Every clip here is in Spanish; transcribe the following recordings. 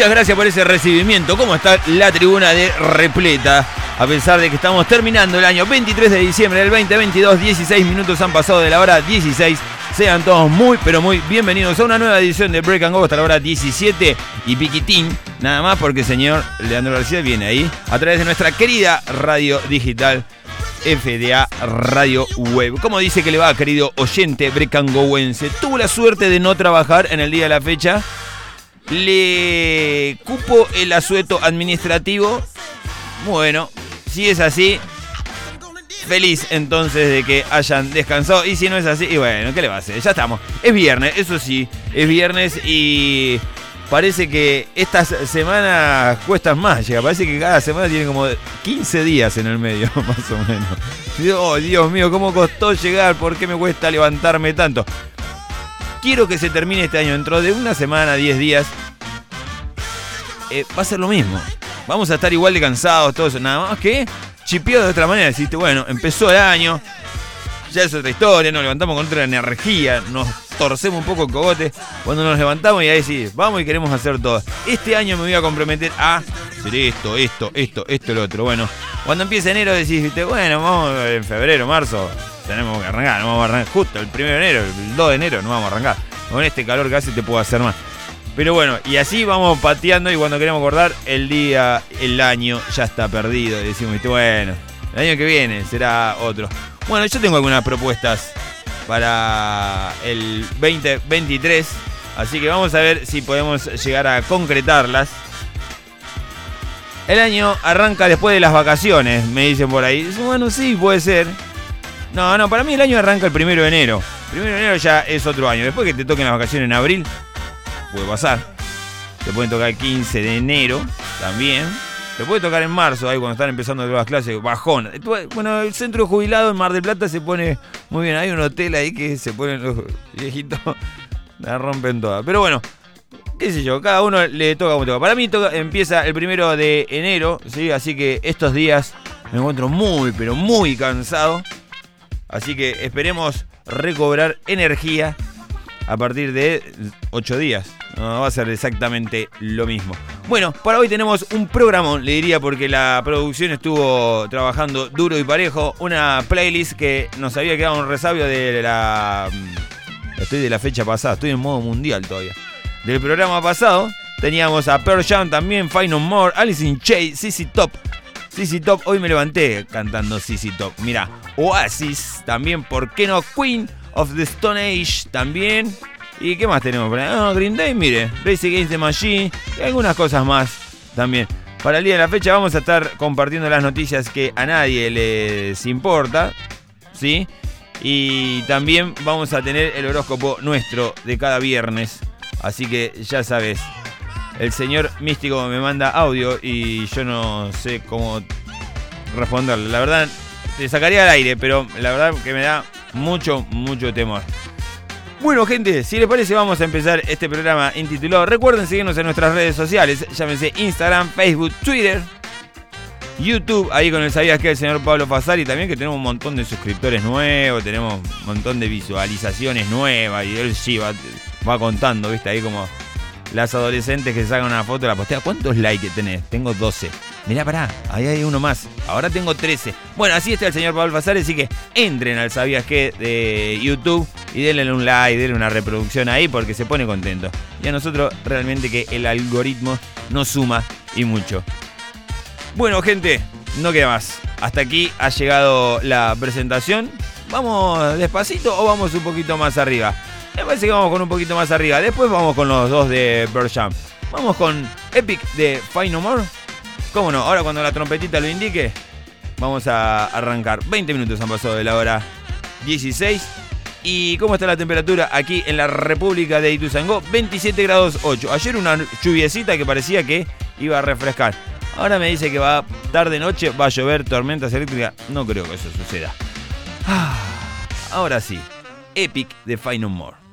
Muchas gracias por ese recibimiento. ¿Cómo está la tribuna de repleta? A pesar de que estamos terminando el año 23 de diciembre del 2022, 16 minutos han pasado de la hora 16. Sean todos muy, pero muy bienvenidos a una nueva edición de Break and Go hasta la hora 17 y piquitín. Nada más porque el señor Leandro García viene ahí a través de nuestra querida radio digital FDA Radio Web. Como dice que le va, querido oyente brecangoense, tuvo la suerte de no trabajar en el día de la fecha le cupo el asueto administrativo. Bueno, si es así, feliz entonces de que hayan descansado. Y si no es así, y bueno, ¿qué le va a hacer? Ya estamos. Es viernes, eso sí, es viernes y parece que estas semanas cuestan más. Llega, parece que cada semana tiene como 15 días en el medio, más o menos. Oh, Dios mío, ¿cómo costó llegar? ¿Por qué me cuesta levantarme tanto? Quiero que se termine este año. Dentro de una semana, 10 días, eh, va a ser lo mismo. Vamos a estar igual de cansados, todo eso. Nada más que chipeado de otra manera. Deciste, bueno, empezó el año, ya es otra historia, nos levantamos con otra energía, nos torcemos un poco el cogote. Cuando nos levantamos y ahí sí, vamos y queremos hacer todo. Este año me voy a comprometer a hacer esto, esto, esto, esto, lo otro. Bueno, cuando empiece enero decís, bueno, vamos en febrero, marzo, tenemos que arrancar, no vamos a arrancar justo el 1 de enero, el 2 de enero no vamos a arrancar. Con este calor que hace te puedo hacer más. Pero bueno, y así vamos pateando y cuando queremos acordar, el día, el año ya está perdido. Y decimos, bueno, el año que viene será otro. Bueno, yo tengo algunas propuestas para el 2023. Así que vamos a ver si podemos llegar a concretarlas. El año arranca después de las vacaciones, me dicen por ahí. Bueno, sí, puede ser. No, no, para mí el año arranca el primero de enero. Primero de enero ya es otro año. Después que te toquen las vacaciones en abril, puede pasar. Te pueden tocar el 15 de enero también. Te puede tocar en marzo, ahí cuando están empezando las clases, bajón. Bueno, el centro jubilado en Mar del Plata se pone muy bien. Hay un hotel ahí que se ponen los viejitos, la rompen todas. Pero bueno, qué sé yo, cada uno le toca como toca. Para mí empieza el primero de enero, ¿sí? Así que estos días me encuentro muy, pero muy cansado. Así que esperemos recobrar energía a partir de 8 días. No va a ser exactamente lo mismo. Bueno, para hoy tenemos un programa, le diría, porque la producción estuvo trabajando duro y parejo. Una playlist que nos había quedado un resabio de la. Mm, estoy de la fecha pasada, estoy en modo mundial todavía. Del programa pasado teníamos a Pearl Jam también, Final More, Alice in Chains, CC Top, CC Top, hoy me levanté cantando CC Top. Mira, Oasis, también, ¿por qué no? Queen of the Stone Age, también. ¿Y qué más tenemos ah, Green Day, mire, Race Against the Machine y algunas cosas más también. Para el día de la fecha vamos a estar compartiendo las noticias que a nadie les importa, ¿sí? Y también vamos a tener el horóscopo nuestro de cada viernes. Así que ya sabes, el señor místico me manda audio y yo no sé cómo responderle. La verdad, te sacaría al aire, pero la verdad que me da mucho, mucho temor. Bueno, gente, si les parece, vamos a empezar este programa intitulado. Recuerden seguirnos en nuestras redes sociales, llámense Instagram, Facebook, Twitter, YouTube, ahí con el Sabías que el señor Pablo Fasari también, que tenemos un montón de suscriptores nuevos, tenemos un montón de visualizaciones nuevas, y él sí va, va contando, ¿viste? Ahí como las adolescentes que sacan una foto la postea. ¿Cuántos likes tenés? Tengo 12. Mirá, pará, ahí hay uno más. Ahora tengo 13. Bueno, así está el señor Pablo Fazares, así que entren al Sabías que de YouTube y denle un like, denle una reproducción ahí porque se pone contento. Y a nosotros realmente que el algoritmo nos suma y mucho. Bueno, gente, no queda más. Hasta aquí ha llegado la presentación. ¿Vamos despacito o vamos un poquito más arriba? Me parece que vamos con un poquito más arriba. Después vamos con los dos de Bersham. Vamos con Epic de Find No More. ¿Cómo no? Ahora cuando la trompetita lo indique, vamos a arrancar. 20 minutos han pasado de la hora 16. ¿Y cómo está la temperatura aquí en la República de Ituzangó? 27 grados 8. Ayer una lluviecita que parecía que iba a refrescar. Ahora me dice que va tarde noche, va a llover tormentas eléctricas. No creo que eso suceda. Ah, ahora sí, Epic de Find No More.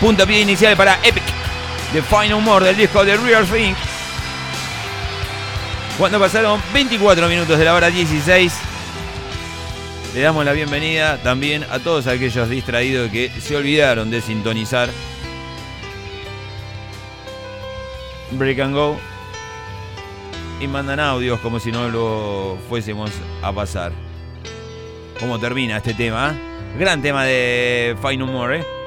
Puntapié inicial para Epic, The Final More del disco de Real Thing. Cuando pasaron 24 minutos de la hora 16, le damos la bienvenida también a todos aquellos distraídos que se olvidaron de sintonizar Break and Go y mandan audios como si no lo fuésemos a pasar. ¿Cómo termina este tema? ¿eh? Gran tema de Final More, ¿eh?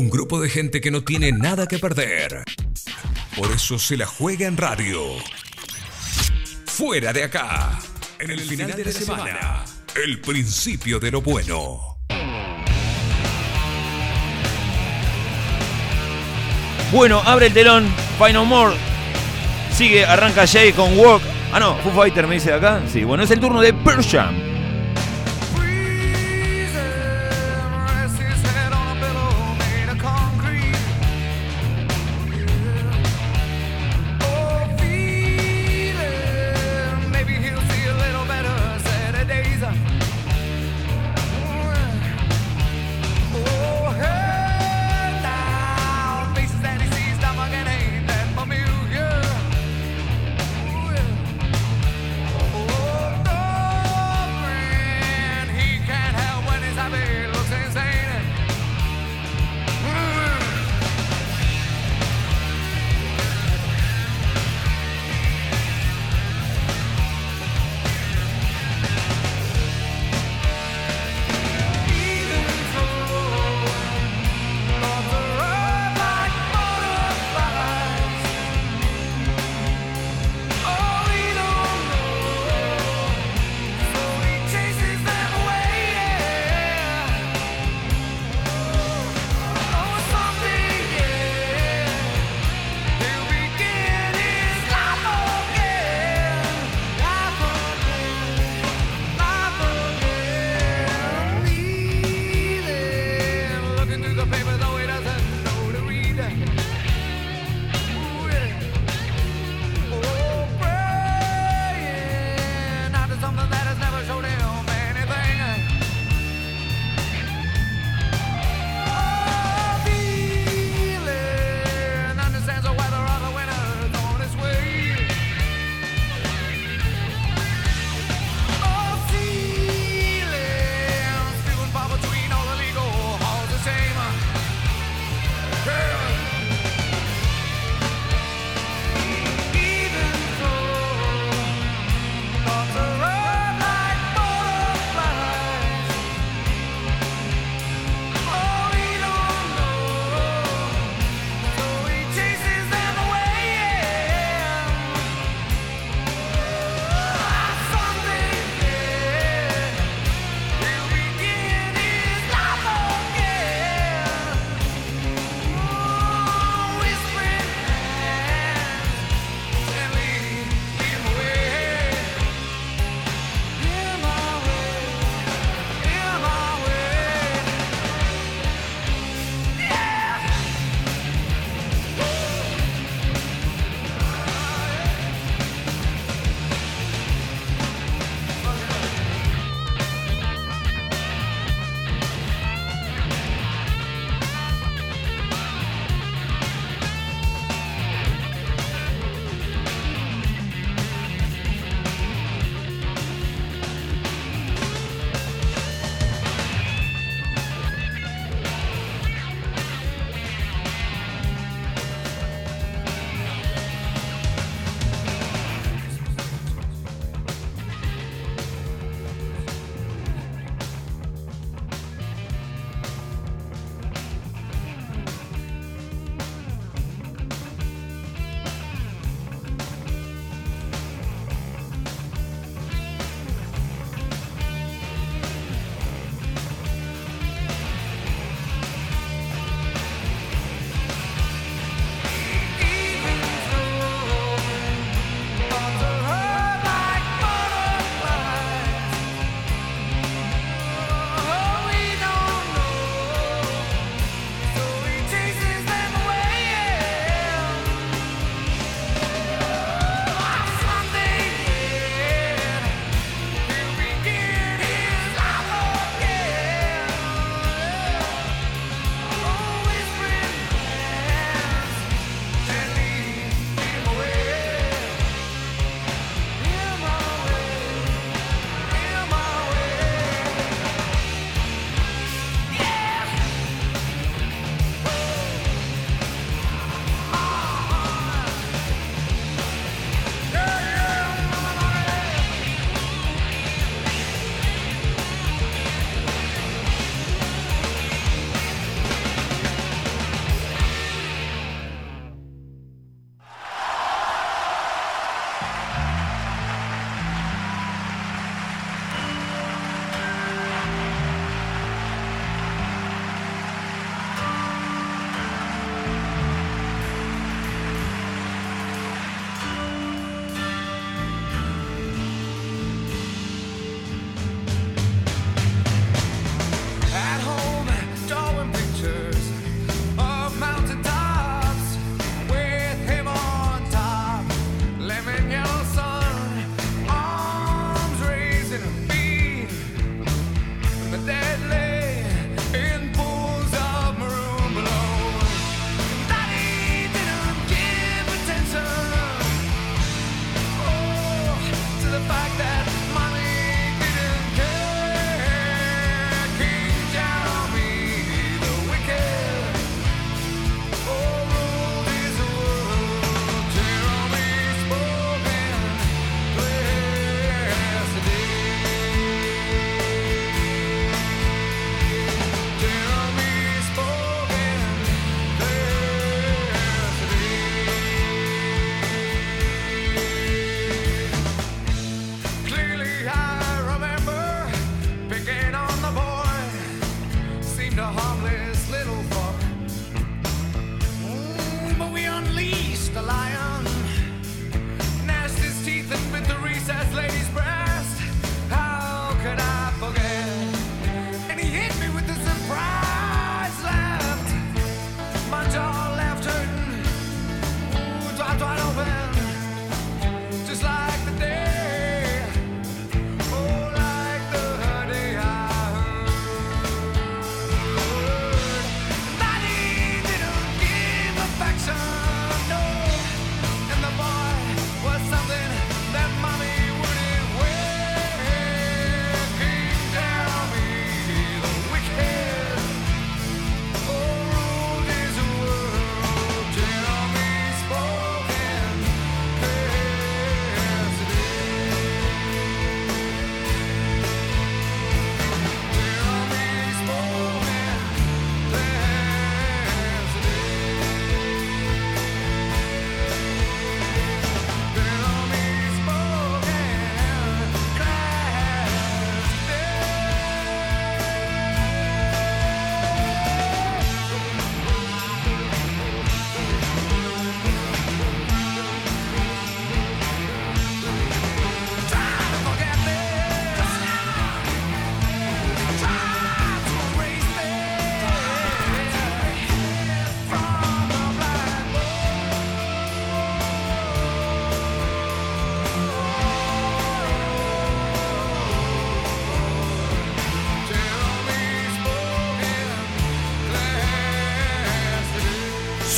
Un grupo de gente que no tiene nada que perder. Por eso se la juega en radio. Fuera de acá. En el, final, de, la, semana. El principio de lo bueno. Bueno, abre el telón. Final More. Sigue, arranca Jay con Walk. Ah, no, Foo Fighter me dice acá. Sí, bueno, es el turno de Persham.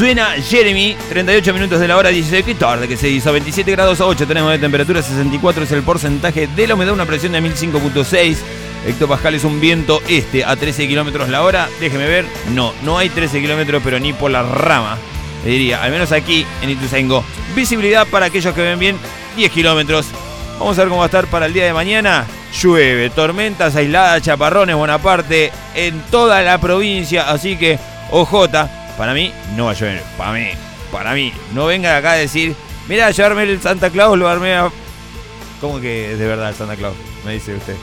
Suena Jeremy, 38 minutos de la hora 16. Qué tarde que se hizo. 27 grados a 8 tenemos de temperatura, 64 es el porcentaje de la humedad, una presión de 1005.6. Hectopascal es un viento este a 13 kilómetros la hora. Déjeme ver. No, no hay 13 kilómetros, pero ni por la rama. Le diría, al menos aquí en Ituzaingó. Visibilidad para aquellos que ven bien, 10 kilómetros. Vamos a ver cómo va a estar para el día de mañana. Llueve, tormentas aisladas, chaparrones, Bonaparte, en toda la provincia. Así que, ojota, para mí no va a llover. Para mí, para mí. No venga acá a decir, mira, llevarme el Santa Claus, lo armé a... ¿Cómo que es de verdad el Santa Claus? Me dice usted.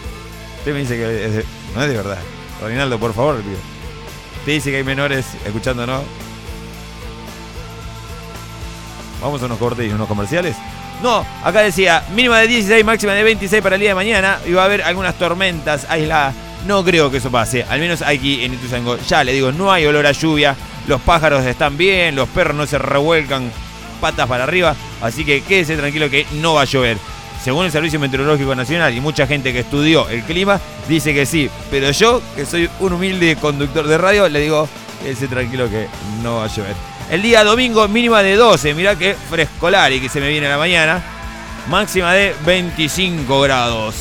Usted me dice que es de... no es de verdad. Ronaldo, por favor, pido. Usted dice que hay menores escuchando, ¿no? Vamos a unos cortes y unos comerciales. No, acá decía mínima de 16, máxima de 26 para el día de mañana. Y va a haber algunas tormentas aisladas. No creo que eso pase, al menos aquí en Ituzaingó. Ya le digo, no hay olor a lluvia. Los pájaros están bien, los perros no se revuelcan patas para arriba. Así que quédese tranquilo que no va a llover. Según el Servicio Meteorológico Nacional y mucha gente que estudió el clima, dice que sí. Pero yo, que soy un humilde conductor de radio, le digo, quédese tranquilo que no va a llover. El día domingo mínima de 12, mirá que frescolar y que se me viene a la mañana. Máxima de 25 grados.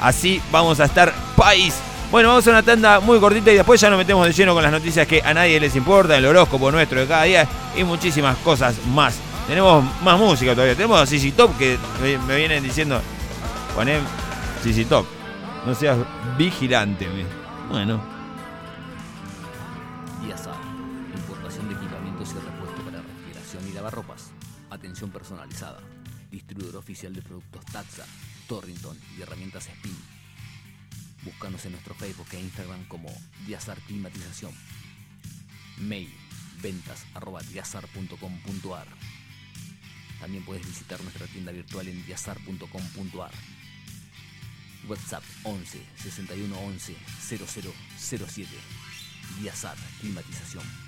Así vamos a estar país. Bueno, vamos a una tanda muy cortita y después ya nos metemos de lleno con las noticias que a nadie les importa, el horóscopo nuestro de cada día y muchísimas cosas más. Tenemos más música todavía. Tenemos a CC Top que me, vienen diciendo, poné CC Top. No seas vigilante. Bueno. Diazar, importación de equipamientos y repuestos para refrigeración y lavarropas. Atención personalizada. Distribuidor oficial de productos Taxa, Torrington y herramientas Spin. Búscanos en nuestro Facebook e Instagram como Diazar Climatización. Mail ventas arroba diazar.com.ar. También puedes visitar nuestra tienda virtual en diazar.com.ar. WhatsApp 11 61 11 0007. Diazar Climatización.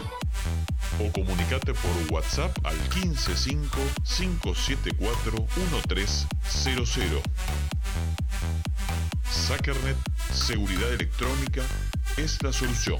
o comunicate por WhatsApp al 155-574-1300. Sackernet Seguridad Electrónica es la solución.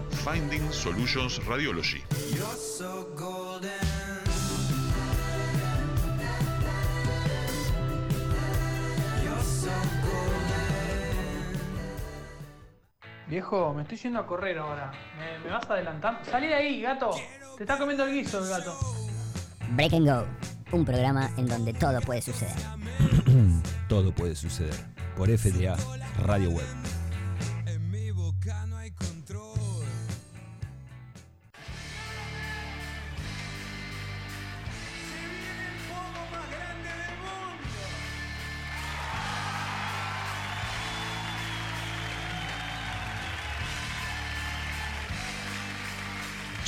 Finding Solutions Radiology. Viejo, me estoy yendo a correr ahora. ¿Me, me vas adelantando? Salí de ahí, gato. Te está comiendo el guiso el gato. Break and Go, un programa en donde todo puede suceder. Todo puede suceder por FDA Radio Web.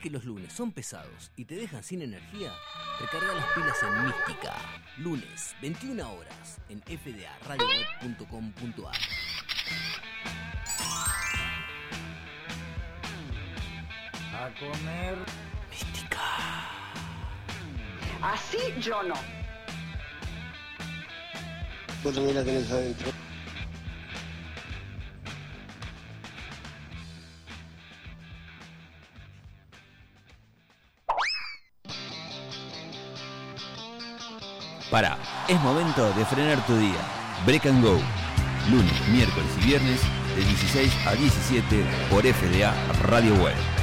Que los lunes son pesados y te dejan sin energía, recarga las pilas en Mística. Lunes, 21 horas, en fdaradioweb.com.ar. A comer. Mística. Así yo no. Vos también la tenés adentro. Para, es momento de frenar tu día. Break and Go. Lunes, miércoles y viernes de 16 a 17 por FDA Radio Web.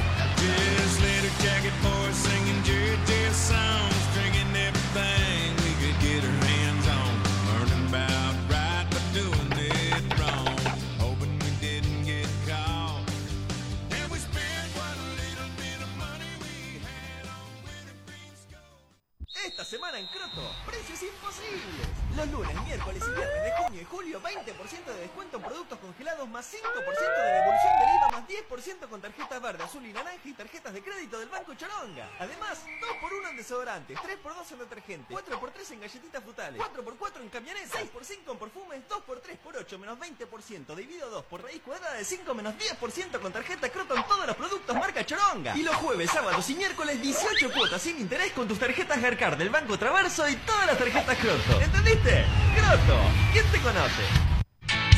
Chile. Los lunes, miércoles y viernes de junio y julio, 20% de descuento en productos congelados más 5% de devolución del IVA más 10% con tarjetas verde, azul y naranja y tarjetas de crédito del Banco Choronga. Además, 2x1 en desodorantes, 3x2 en detergente, 4x3 en galletitas frutales, 4x4 en camionetas, 6x5 en perfumes, 2x3 por 8 menos 20%, dividido 2 por raíz cuadrada de 5 menos 10% con tarjeta Croto en todos los productos marca Choronga. Y los jueves, sábados y miércoles 18 cuotas sin interés con tus tarjetas Garcar del Banco Traverso y todas las tarjetas Croto. ¿Entendiste? Croto, ¿quién te conoce?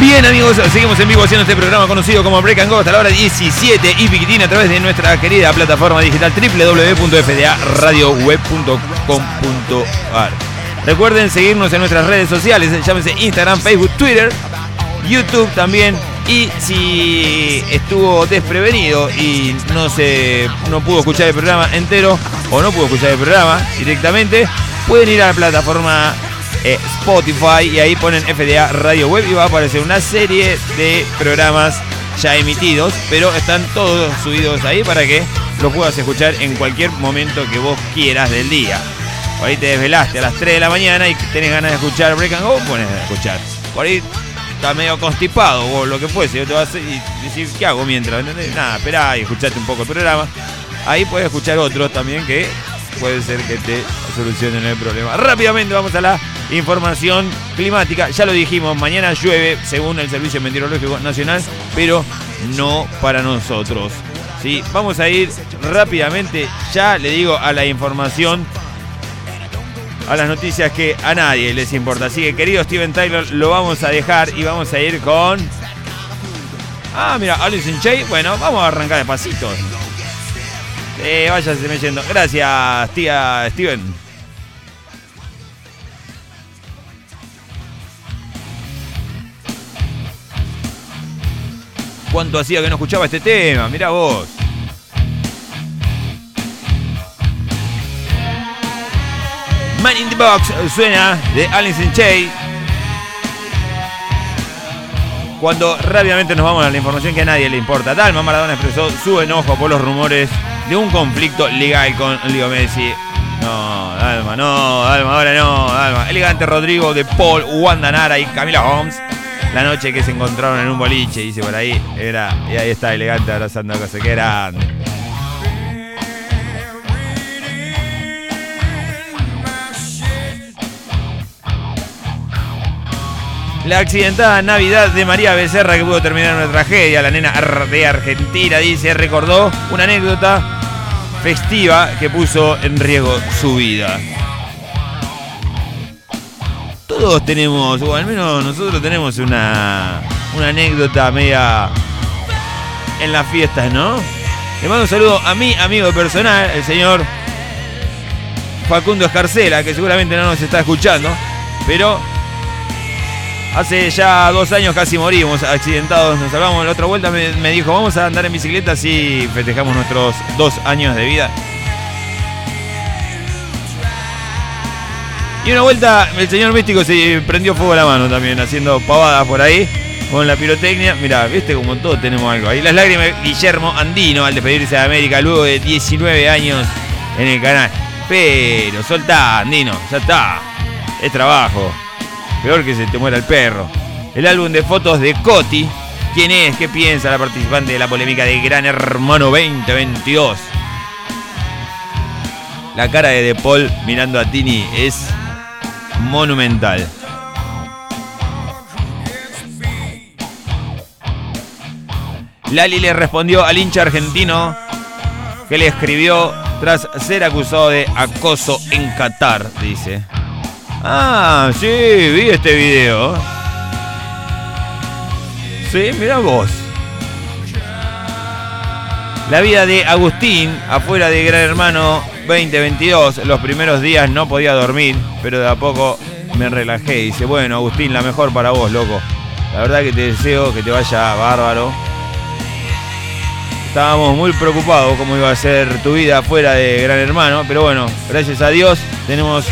Bien amigos, seguimos en vivo haciendo este programa conocido como Break and Go hasta la hora 17 y piquitín a través de nuestra querida plataforma digital www.fdaradioweb.com.ar Recuerden seguirnos en nuestras redes sociales, llámense Instagram, Facebook, Twitter, YouTube también. Y si estuvo desprevenido y no se no pudo escuchar el programa entero o no pudo escuchar el programa directamente, pueden ir a la plataforma eh, Spotify y ahí ponen FDA Radio Web y va a aparecer una serie de programas ya emitidos, pero están todos subidos ahí para que lo puedas escuchar en cualquier momento que vos quieras del día. Por ahí te desvelaste a las 3 de la mañana y tenés ganas de escuchar Break and Go, pones a escuchar. Por ahí estás medio constipado o lo que fuese, te vas y decir, ¿qué hago mientras? Nada, esperá y escuchate un poco el programa. Ahí puedes escuchar otros también que puede ser que te solucionen el problema. Rápidamente vamos a la información climática. Ya lo dijimos, mañana llueve según el Servicio Meteorológico Nacional, pero no para nosotros. ¿sí? Vamos a ir rápidamente, ya le digo, a la información, a las noticias que a nadie les importa. Así que, querido Steven Tyler, lo vamos a dejar y vamos a ir con... Ah, mira, Alison Jay. Bueno, vamos a arrancar despacito. Eh, váyase me yendo. Gracias, tía Steven. ¿Cuánto hacía que no escuchaba este tema? Mirá vos. Man in the Box suena de in Chains. Cuando rápidamente nos vamos a la información que a nadie le importa. Dalma Maradona expresó su enojo por los rumores de un conflicto legal con Leo Messi. No, Dalma, no, Dalma, ahora no, Dalma. Elegante Rodrigo de Paul, Wanda Nara y Camila Holmes. La noche que se encontraron en un boliche, dice por ahí, era, y ahí está elegante abrazando a cosa que grande. La accidentada Navidad de María Becerra que pudo terminar una tragedia. La nena de Argentina dice, recordó una anécdota festiva que puso en riesgo su vida. Todos tenemos, o al menos nosotros tenemos una, una anécdota media en las fiestas, ¿no? Le mando un saludo a mi amigo personal, el señor Facundo Escarcela, que seguramente no nos está escuchando, pero Hace ya dos años casi morimos accidentados. Nos salvamos la otra vuelta. Me, me, dijo, vamos a andar en bicicleta así festejamos nuestros dos años de vida. Y una vuelta el señor místico se prendió fuego a la mano también, haciendo pavadas por ahí con la pirotecnia. Mirá, viste como todos tenemos algo ahí. Las lágrimas Guillermo Andino al despedirse de América luego de 19 años en el canal. Pero soltá, Andino, ya está. Es trabajo. Peor que se te muera el perro. El álbum de fotos de Coti. ¿Quién es? ¿Qué piensa la participante de la polémica de Gran Hermano 2022? La cara de De Paul mirando a Tini es monumental. Lali le respondió al hincha argentino que le escribió tras ser acusado de acoso en Qatar, dice. Ah, sí, vi este video. Sí, mira vos. La vida de Agustín, afuera de Gran Hermano 2022. Los primeros días no podía dormir, pero de a poco me relajé. Dice, bueno, Agustín, la mejor para vos, loco. La verdad que te deseo que te vaya bárbaro. Estábamos muy preocupados cómo iba a ser tu vida fuera de Gran Hermano, pero bueno, gracias a Dios tenemos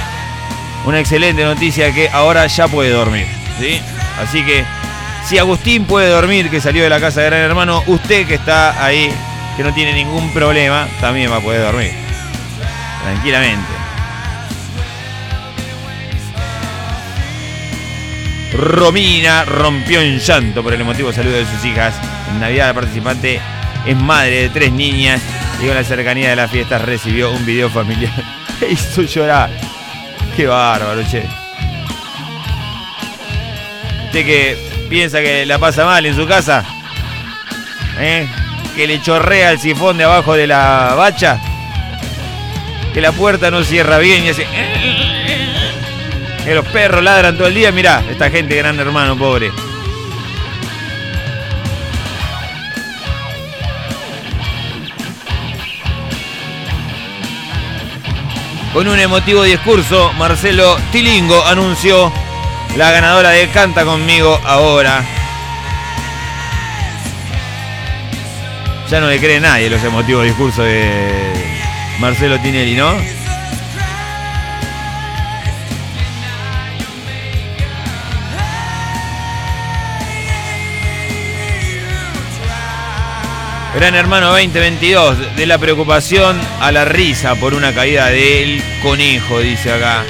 una excelente noticia que ahora ya puede dormir. ¿sí? Así que si Agustín puede dormir, que salió de la casa de Gran Hermano, usted que está ahí, que no tiene ningún problema, también va a poder dormir. Tranquilamente. Romina rompió en llanto por el emotivo saludo de sus hijas. En Navidad la participante es madre de tres niñas y con la cercanía de las fiestas recibió un video familiar hizo llorar. Qué bárbaro, che. Usted que piensa que la pasa mal en su casa, ¿eh? que le chorrea el sifón de abajo de la bacha, que la puerta no cierra bien y hace. Que los perros ladran todo el día. Mirá, esta gente, gran hermano, pobre. Con un emotivo discurso, Marcelo Tilingo anunció la ganadora de Canta conmigo ahora. Ya no le cree nadie los emotivos discursos de Marcelo Tinelli, ¿no? Gran Hermano 2022, de la preocupación a la risa por una caída del conejo, dice acá.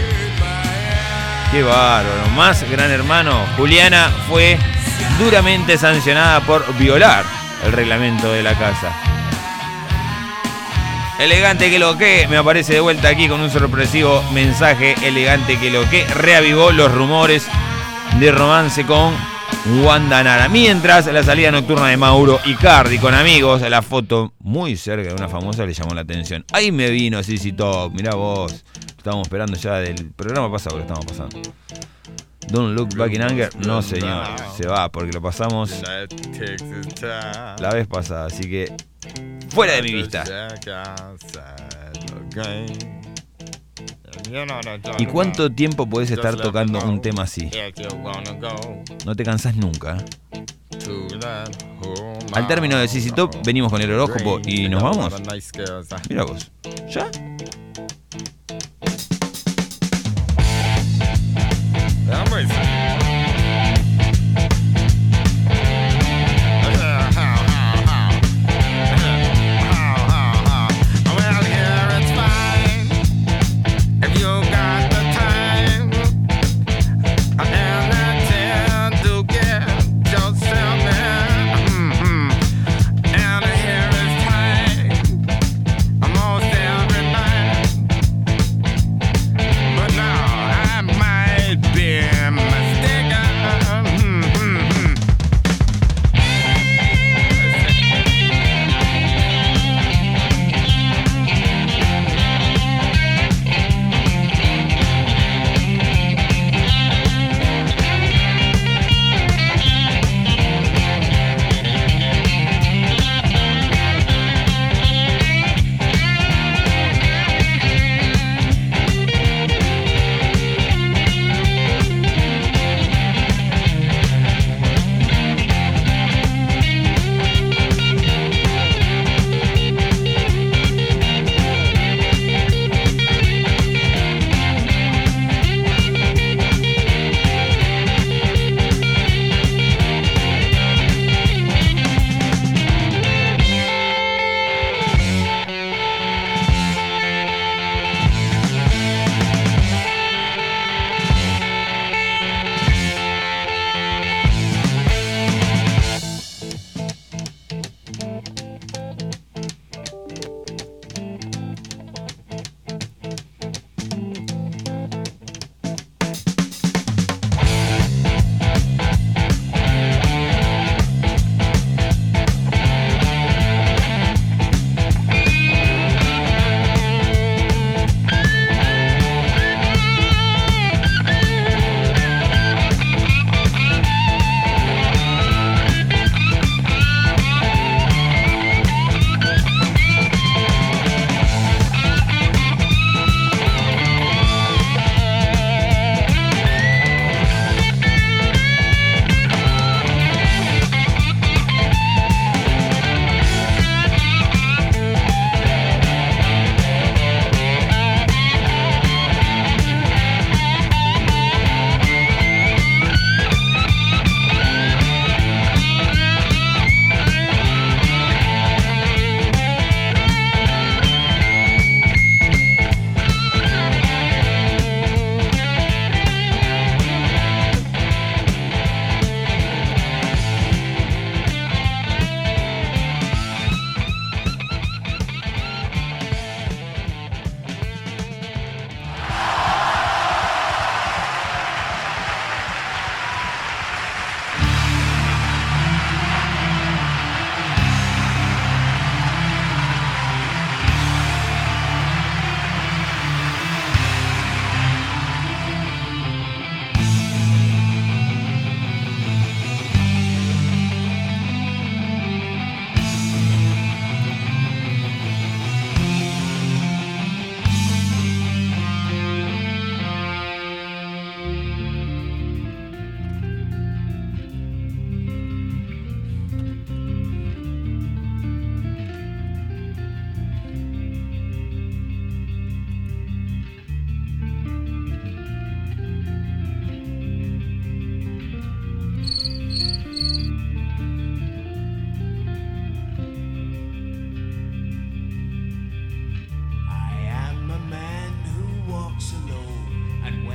Qué bárbaro. Más Gran Hermano. Juliana fue duramente sancionada por violar el reglamento de la casa. Elegante que lo que me aparece de vuelta aquí con un sorpresivo mensaje. Elegante que lo que reavivó los rumores de romance con Wanda Nara. Mientras la salida nocturna de Mauro Icardi con amigos, la foto muy cerca de una famosa le llamó la atención. Ahí me vino sí Top, mirá vos. Estábamos esperando ya del programa pasado, lo estamos pasando. Don't look back in anger. No, señor. Se va porque lo pasamos la vez pasada. Así que Fuera de mi vista. ¿Y cuánto tiempo podés estar tocando un tema así? No te cansás nunca. Al término de CC Top, venimos con el horóscopo y nos vamos. Mira vos. ¿Ya?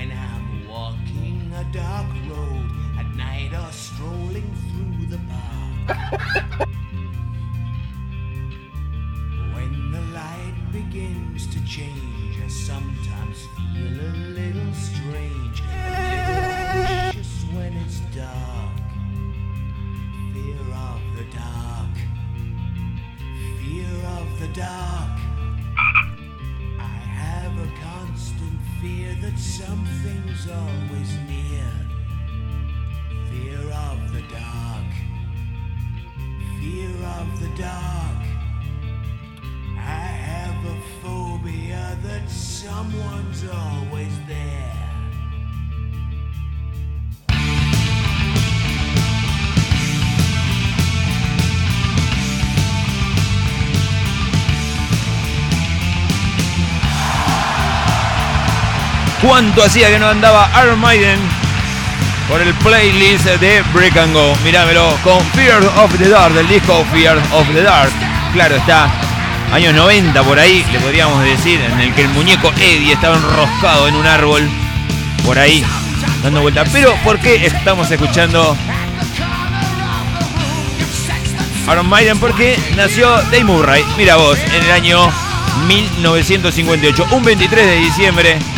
When I'm walking a dark road at night or strolling through the park. when the light begins to change, I sometimes feel ¿Cuánto hacía que no andaba Iron Maiden por el playlist de Break and Go? Mirámelo con Fear of the Dark, del disco Fear of the Dark. Claro, está años 90 por ahí, le podríamos decir, en el que el muñeco Eddie estaba enroscado en un árbol por ahí, dando vuelta. Pero, ¿por qué estamos escuchando Iron Maiden? Porque nació Dave Murray, mira vos, en el año 1958, un 23 de diciembre.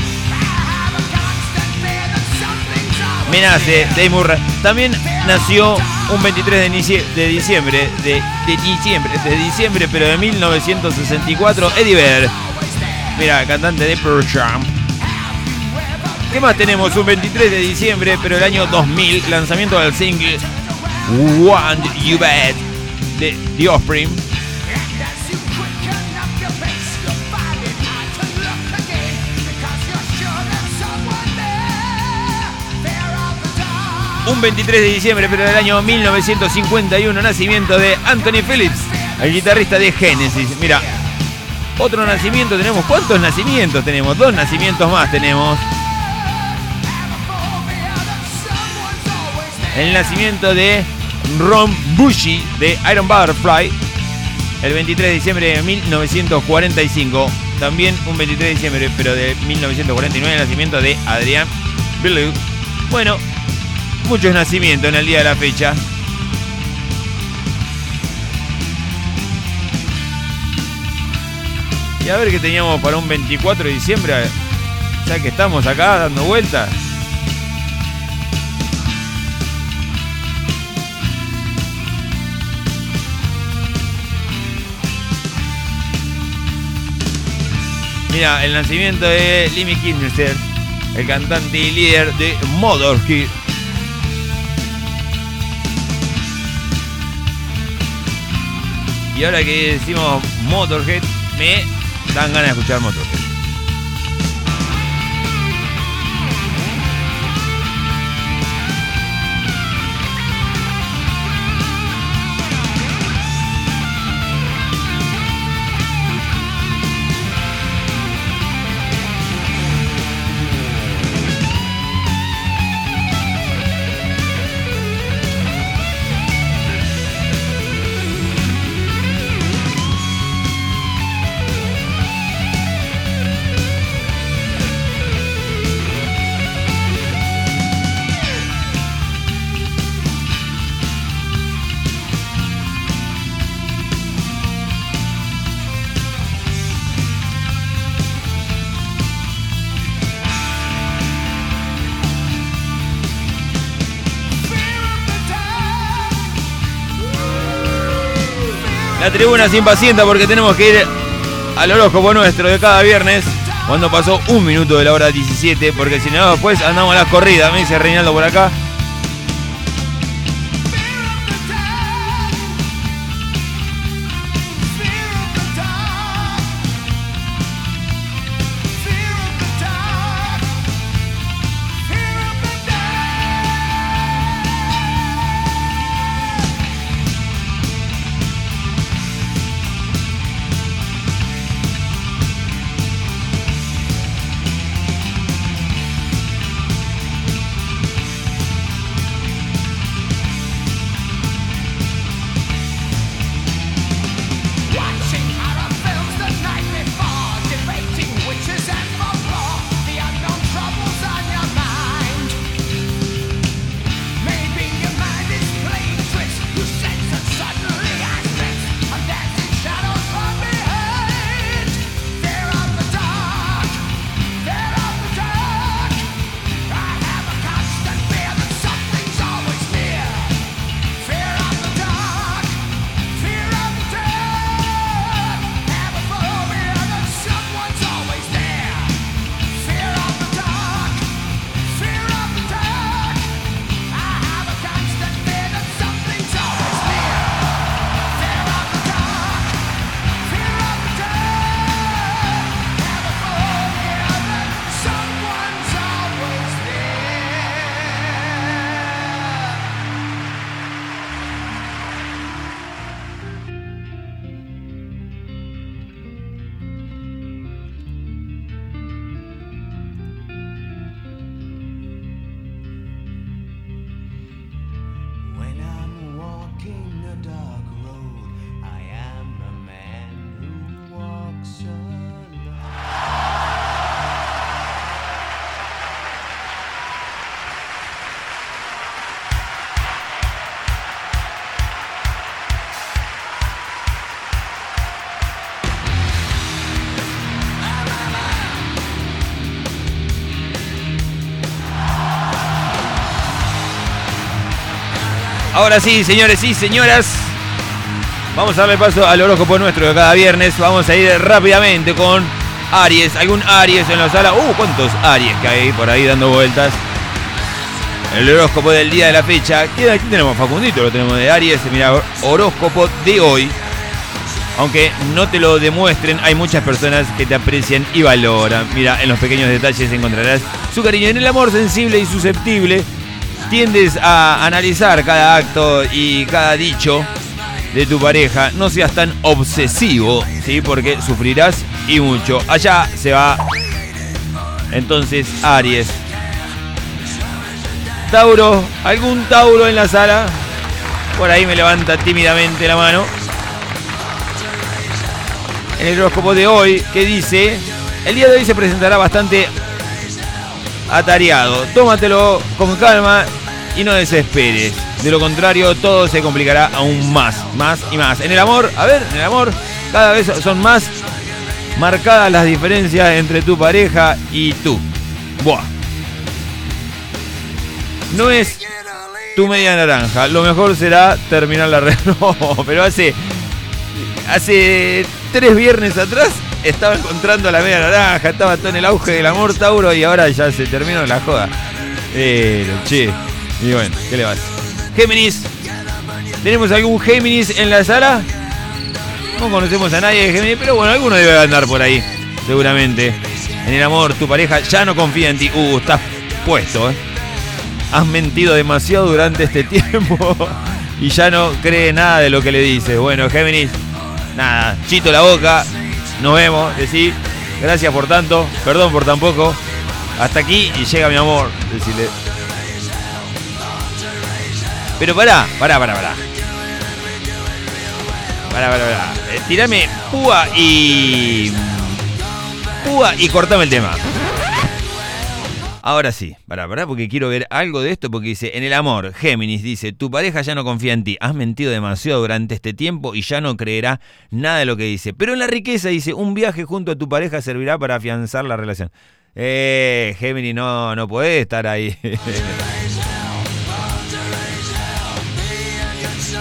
Me nace Dave Murray. También nació un 23 de, diciembre, de, diciembre, de diciembre, pero de 1964, Eddie Vedder. Mira, cantante de Pearl Jam. ¿Qué más tenemos? Un 23 de diciembre, pero el año 2000, lanzamiento del single Want You Bad de The Offspring. Un 23 de diciembre, pero del año 1951, nacimiento de Anthony Phillips, el guitarrista de Genesis. Mira, otro nacimiento tenemos. ¿Cuántos nacimientos tenemos? Dos nacimientos más tenemos. El nacimiento de Ron Bushy de Iron Butterfly, el 23 de diciembre de 1945. También un 23 de diciembre, pero de 1949, el nacimiento de Adrián Belew. Bueno, muchos nacimientos en el día de la fecha. Y a ver qué teníamos para un 24 de diciembre, ya que estamos acá dando vueltas. Mira, el nacimiento de Lemmy Kilmister, el cantante y líder de Motorhead. Y ahora que decimos Motorhead, me dan ganas de escuchar Motorhead. La tribuna se impacienta porque tenemos que ir al horóscopo nuestro de cada viernes. Cuando pasó un minuto de la hora 17, porque si no, después andamos a las corridas. Me dice Reinaldo por acá. Ahora sí, señores y señoras. Vamos a darle paso al horóscopo nuestro de cada viernes. Vamos a ir rápidamente con Aries. ¿Algún Aries en la sala? Uh, ¿cuántos Aries que hay por ahí dando vueltas? El horóscopo del día de la fecha. ¿Qué- Aquí tenemos Facundito, lo tenemos de Aries. Mira, horóscopo de hoy. Aunque no te lo demuestren, hay muchas personas que te aprecian y valoran. Mira, en los pequeños detalles encontrarás su cariño. En el amor sensible y susceptible, tiendes a analizar cada acto y cada dicho de tu pareja. No seas tan obsesivo, ¿sí? Porque sufrirás y mucho. Allá se va. Entonces, Aries. Tauro, ¿algún Tauro en la sala? Por ahí me levanta tímidamente la mano. En el horóscopo de hoy, que dice, el día de hoy se presentará bastante atareado. Tómatelo con calma y no desesperes. De lo contrario, todo se complicará aún más, más y más. En el amor, a ver, en el amor, cada vez son más marcadas las diferencias entre tu pareja y tú. Buah. No es tu media naranja. Lo mejor será terminar la red. No, pero hace. Hace tres viernes atrás estaba encontrando la media naranja, estaba todo en el auge del amor Tauro y ahora ya se terminó la joda. Pero, che. Y bueno, ¿qué le vas? Géminis. ¿Tenemos algún Géminis en la sala? No conocemos a nadie de Géminis, pero bueno, alguno debe andar por ahí, seguramente. En el amor, tu pareja ya no confía en ti. Uh, estás puesto, ¿eh? Has mentido demasiado durante este tiempo y ya no cree nada de lo que le dices. Bueno, Géminis, nada, chito la boca, nos vemos, decí, gracias por tanto, perdón por tan poco, hasta aquí y llega mi amor, decirle. Pero pará, pará, pará, pará. Pará, pará, pará. Eh, púa y. Púa y cortame el tema. Ahora sí, pará, pará, porque quiero ver algo de esto, porque dice, en el amor, Géminis dice, tu pareja ya no confía en ti, has mentido demasiado durante este tiempo y ya no creerá nada de lo que dice. Pero en la riqueza dice, un viaje junto a tu pareja servirá para afianzar la relación. Eh, Géminis, no, no puede estar ahí.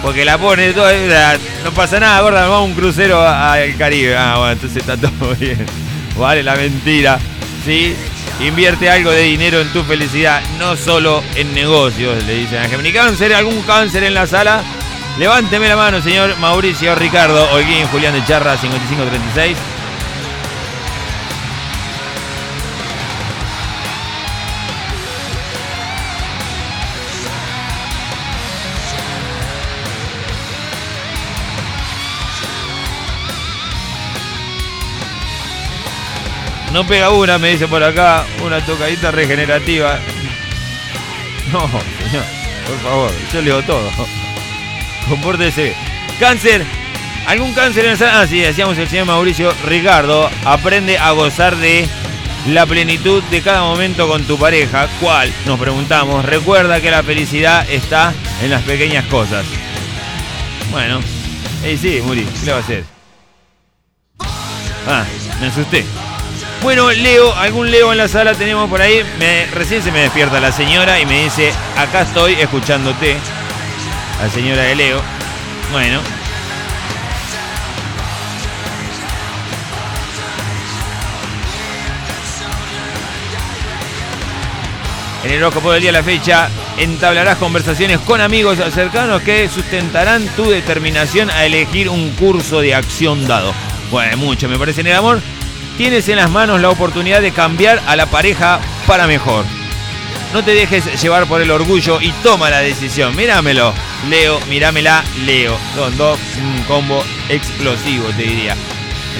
Porque la pone eh, no pasa nada, gorda, vamos a un crucero al Caribe. Ah, bueno, entonces está todo bien. Vale la mentira, ¿sí? Invierte algo de dinero en tu felicidad, no solo en negocios, le dicen a Gemini. ¿Cáncer? ¿Algún cáncer en la sala? Levánteme la mano, señor Mauricio Ricardo Holguín, Julián de Charra, 5536. No pega una, me dice por acá, una tocadita regenerativa. No, señor, por favor, yo leo todo. Compórtese. Cáncer. ¿Algún cáncer en sala? Ah, sí, decíamos el señor Mauricio Ricardo. Aprende a gozar de la plenitud de cada momento con tu pareja. ¿Cuál? Nos preguntamos. Recuerda que la felicidad está en las pequeñas cosas. Bueno, eh, sí, Muri, ¿qué le va a hacer? Ah, me asusté. Bueno, Leo, algún Leo en la sala tenemos por ahí. Me- recién se me despierta la señora y me dice, acá estoy escuchándote. La señora de Leo. Bueno. En el horóscopo del día de la fecha entablarás conversaciones con amigos cercanos que sustentarán tu determinación a elegir un curso de acción dado. Bueno, mucho me parece en el amor. Tienes en las manos la oportunidad de cambiar a la pareja para mejor. No te dejes llevar por el orgullo y toma la decisión. Míramelo, Leo, mirámela, Leo. Son dos, un combo explosivo, te diría.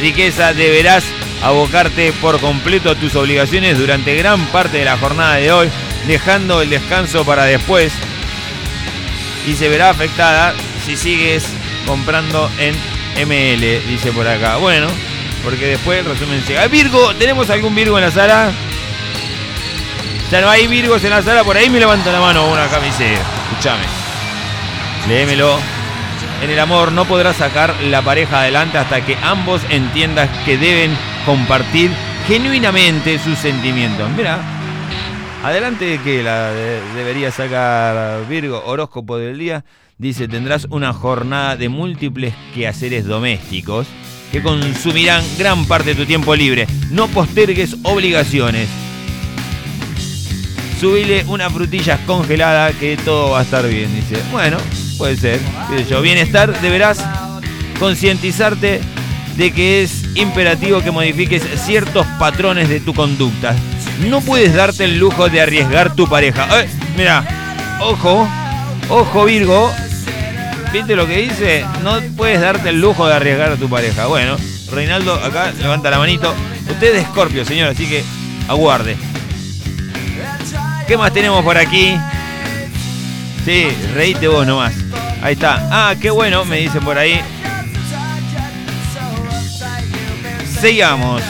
Riqueza, deberás abocarte por completo a tus obligaciones durante gran parte de la jornada de hoy, dejando el descanso para después. Y se verá afectada, si sigues comprando en ML, dice por acá. Bueno, porque después el resumen llega. Virgo, ¿tenemos algún Virgo en la sala? Ya no hay Virgos en la sala, por ahí me levanta la mano una camiseta. Escúchame. Léemelo. En el amor no podrás sacar la pareja adelante hasta que ambos entiendan que deben compartir genuinamente sus sentimientos. Mira, adelante de que la de- debería sacar Virgo, horóscopo del día. Dice, tendrás una jornada de múltiples quehaceres domésticos que consumirán gran parte de tu tiempo libre. No postergues obligaciones. Subile unas frutillas congeladas que todo va a estar bien, dice. Bueno, puede ser. yo. Bienestar, deberás concientizarte de que es imperativo que modifiques ciertos patrones de tu conducta. No puedes darte el lujo de arriesgar tu pareja. Eh, mira, ojo, ojo Virgo. ¿Viste lo que dice? No puedes darte el lujo de arriesgar a tu pareja. Bueno, Reinaldo acá levanta la manito. Usted es Escorpio, señor, así que aguarde. ¿Qué más tenemos por aquí? Sí, reíte vos nomás. Ahí está. Ah, qué bueno, me dicen por ahí. Sigamos.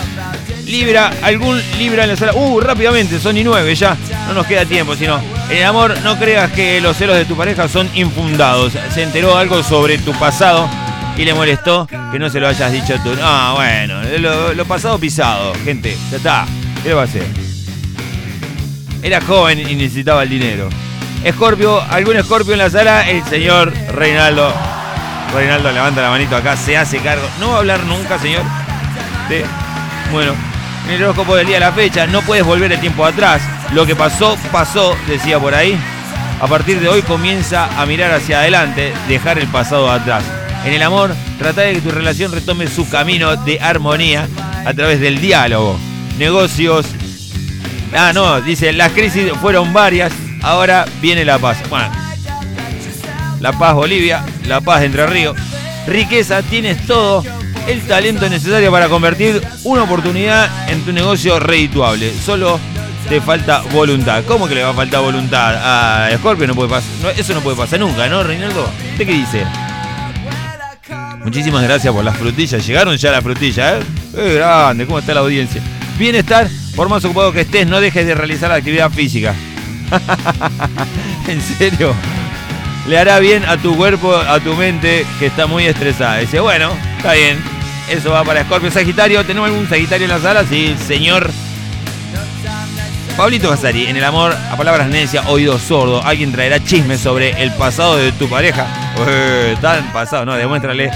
Libra, algún Libra en la sala. Uh, rápidamente, son y nueve ya. No nos queda tiempo, sino. El amor, no creas que los celos de tu pareja son infundados. Se enteró algo sobre tu pasado y le molestó que no se lo hayas dicho tú. Ah, bueno, lo, pasado pisado, gente. Ya está. ¿Qué va a hacer? Era joven y necesitaba el dinero. Escorpio, algún Escorpio en la sala, el señor Reinaldo. Reinaldo levanta la manito acá, se hace cargo. No va a hablar nunca, señor. Sí. Bueno, en el horóscopo del día de la fecha, no puedes volver el tiempo atrás. Lo que pasó, pasó, decía por ahí. A partir de hoy comienza a mirar hacia adelante, dejar el pasado atrás. En el amor, trata de que tu relación retome su camino de armonía a través del diálogo. Negocios. Ah, no, dice, las crisis fueron varias, ahora viene la paz. Bueno, la paz Bolivia, la paz Entre Ríos. Riqueza, tienes todo el talento necesario para convertir una oportunidad en tu negocio redituable. Solo te falta voluntad. ¿Cómo que le va a faltar voluntad a Scorpio? No puede pasar, eso no puede pasar nunca, ¿no, Reinaldo? ¿Usted qué dice? Muchísimas gracias por las frutillas. Llegaron ya las frutillas, ¿eh? ¡Qué grande! ¿Cómo está la audiencia? Bienestar, por más ocupado que estés, no dejes de realizar la actividad física. ¿En serio? Le hará bien a tu cuerpo, a tu mente, que está muy estresada. Dice, bueno, está bien. Eso va para Scorpio Sagitario. ¿Tenemos algún Sagitario en la sala? Sí, señor. Pablito Casari, en el amor, a palabras necia, oído sordo. Alguien traerá chismes sobre el pasado de tu pareja. Eh, tan pasado, no, demuéstrale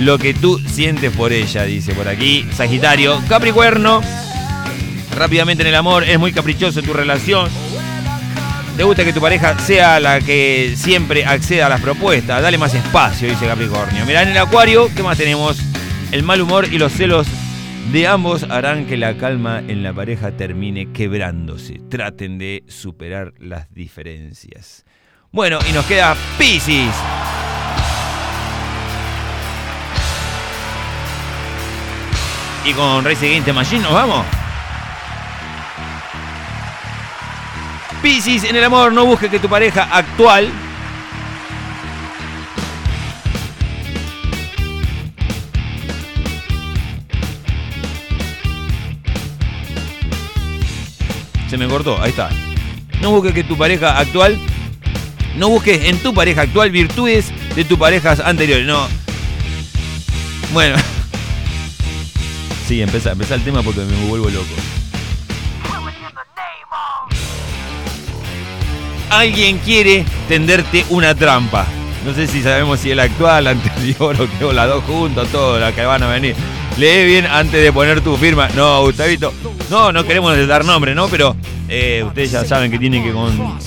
lo que tú sientes por ella, dice por aquí. Sagitario, Capricornio. Rápidamente en el amor, es muy caprichoso tu relación. Te gusta que tu pareja sea la que siempre acceda a las propuestas. Dale más espacio, dice Capricornio. Mirá en el Acuario, ¿qué más tenemos? El mal humor y los celos de ambos harán que la calma en la pareja termine quebrándose. Traten de superar las diferencias. Bueno, y nos queda Pisces. Y con Race Against the Machine nos vamos. Piscis, en el amor no busque que tu pareja actual Se me cortó, ahí está. No busques que tu pareja actual no busques en tu pareja actual virtudes de tus parejas anteriores, no. Bueno. Sí, empieza, empieza el tema porque me vuelvo loco. alguien quiere tenderte una trampa. No sé si sabemos si el actual, anterior o que o las dos juntos, todo, las que van a venir. Lee bien antes de poner tu firma. No, Gustavito. No, no queremos dar nombre, ¿no? Pero eh, ustedes ya saben que tienen que con-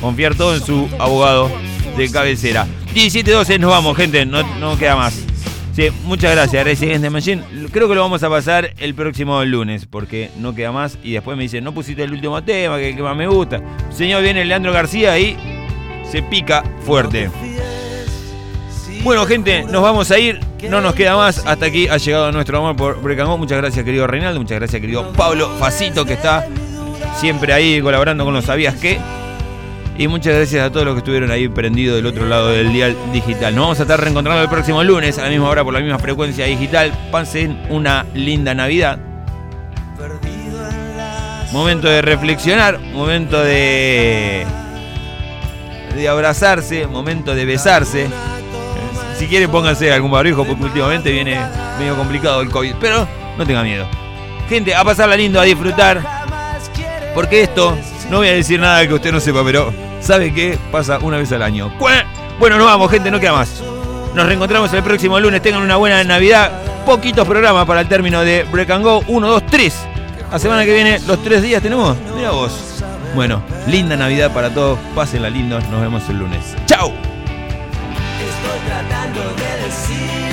confiar todo en su abogado de cabecera. 17-12, nos vamos, gente. No, no queda más. Sí, muchas gracias, Resident Machine. Creo que lo vamos a pasar el próximo lunes, porque no queda más. Y después me dicen, no pusiste el último tema, que, que más me gusta. Señor, viene Leandro García y se pica fuerte. Bueno, gente, nos vamos a ir. No nos queda más. Hasta aquí ha llegado nuestro amor por Go. Muchas gracias, querido Reinaldo. Muchas gracias, querido Pablo Facito, que está siempre ahí colaborando con los sabías que. Y muchas gracias a todos los que estuvieron ahí prendidos del otro lado del dial digital. Nos vamos a estar reencontrando el próximo lunes a la misma hora por la misma frecuencia digital. Pasen una linda Navidad. Momento de reflexionar, momento de de abrazarse, momento de besarse. Si quieren pónganse algún barbijo porque últimamente viene medio complicado el COVID, pero no tengan miedo. Gente, a pasarla lindo, a disfrutar. Porque esto, no voy a decir nada que usted no sepa, pero sabe que pasa una vez al año. Bueno, nos vamos, gente, no queda más. Nos reencontramos el próximo lunes. Tengan una buena Navidad. Poquitos programas para el término de Break and Go. 1, 2, 3. La semana que viene, los tres días tenemos. Mira vos. Bueno, linda Navidad para todos. Pásenla lindos. Nos vemos el lunes. ¡Chao! Tratando de decirte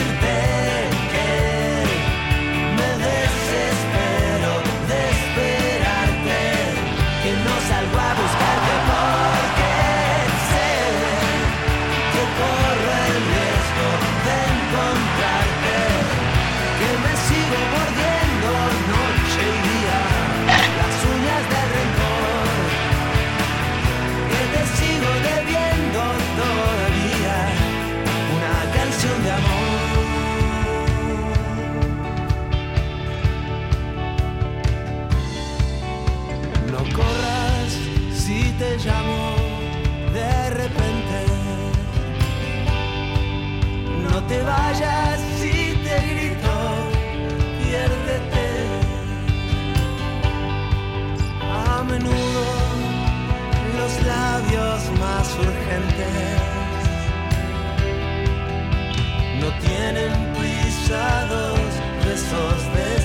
no tienen pisados besos después.